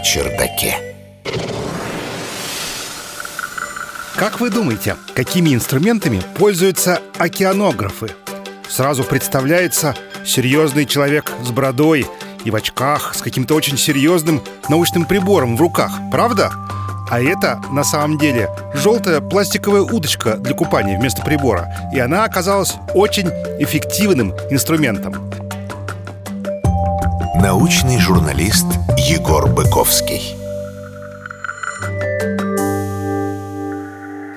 чердаке. Как вы думаете, какими инструментами пользуются океанографы? Сразу представляется серьезный человек с бородой и в очках с каким-то очень серьезным научным прибором в руках, правда? А это на самом деле желтая пластиковая удочка для купания вместо прибора. И она оказалась очень эффективным инструментом. Научный журналист Егор Быковский.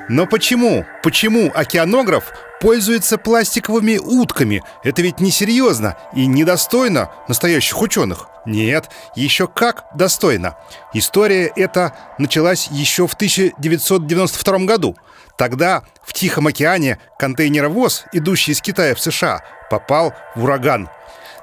Но почему? Почему океанограф пользуется пластиковыми утками? Это ведь несерьезно и недостойно настоящих ученых. Нет, еще как достойно. История эта началась еще в 1992 году. Тогда в Тихом океане контейнеровоз, идущий из Китая в США, попал в ураган.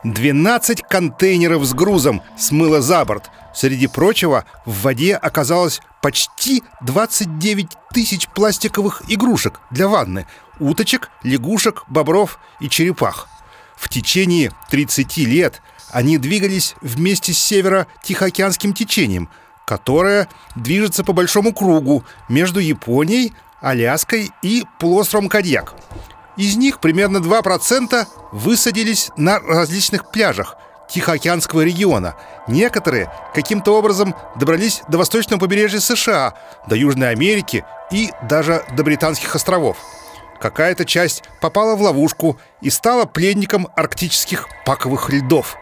12 контейнеров с грузом смыло за борт. Среди прочего, в воде оказалось почти 29 тысяч пластиковых игрушек для ванны. Уточек, лягушек, бобров и черепах. В течение 30 лет они двигались вместе с северо-тихоокеанским течением, которое движется по большому кругу между Японией, Аляской и полуостровом Кадьяк. Из них примерно 2% высадились на различных пляжах Тихоокеанского региона. Некоторые каким-то образом добрались до восточного побережья США, до Южной Америки и даже до Британских островов. Какая-то часть попала в ловушку и стала пленником арктических паковых льдов.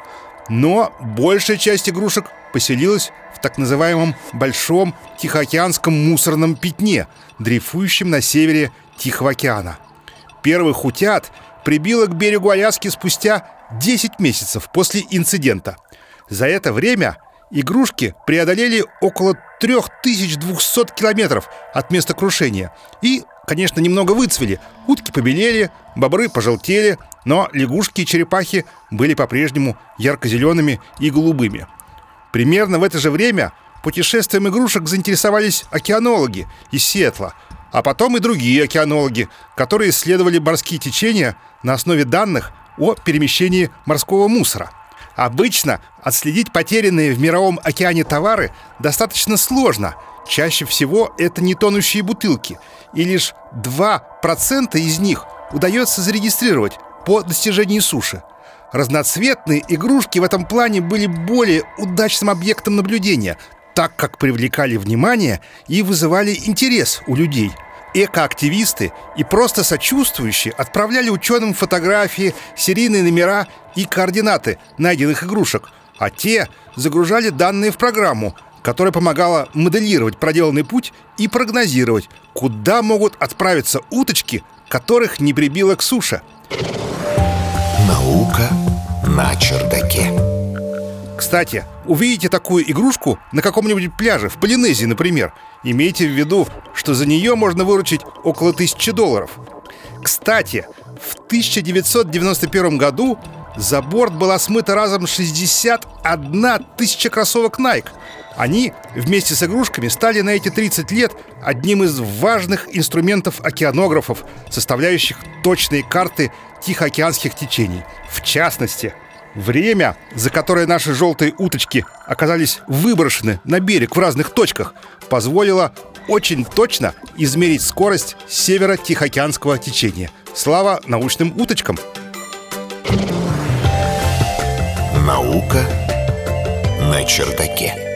Но большая часть игрушек поселилась в так называемом Большом Тихоокеанском мусорном пятне, дрейфующем на севере Тихого океана. Первых утят прибило к берегу Аляски спустя 10 месяцев после инцидента. За это время игрушки преодолели около 3200 километров от места крушения и, конечно, немного выцвели. Утки побелели, бобры пожелтели, но лягушки и черепахи были по-прежнему ярко-зелеными и голубыми. Примерно в это же время путешествием игрушек заинтересовались океанологи из Сиэтла – а потом и другие океанологи, которые исследовали морские течения на основе данных о перемещении морского мусора. Обычно отследить потерянные в мировом океане товары достаточно сложно. Чаще всего это не тонущие бутылки, и лишь 2% из них удается зарегистрировать по достижении суши. Разноцветные игрушки в этом плане были более удачным объектом наблюдения, так как привлекали внимание и вызывали интерес у людей. Экоактивисты и просто сочувствующие отправляли ученым фотографии, серийные номера и координаты найденных игрушек, а те загружали данные в программу, которая помогала моделировать проделанный путь и прогнозировать, куда могут отправиться уточки, которых не прибило к суше. Наука на чердаке. Кстати, увидите такую игрушку на каком-нибудь пляже, в Полинезии, например, имейте в виду, что за нее можно выручить около тысячи долларов. Кстати, в 1991 году за борт была смыта разом 61 тысяча кроссовок Nike. Они вместе с игрушками стали на эти 30 лет одним из важных инструментов океанографов, составляющих точные карты тихоокеанских течений. В частности, Время, за которое наши желтые уточки оказались выброшены на берег в разных точках, позволило очень точно измерить скорость северо-тихоокеанского течения. Слава научным уточкам! Наука на чердаке.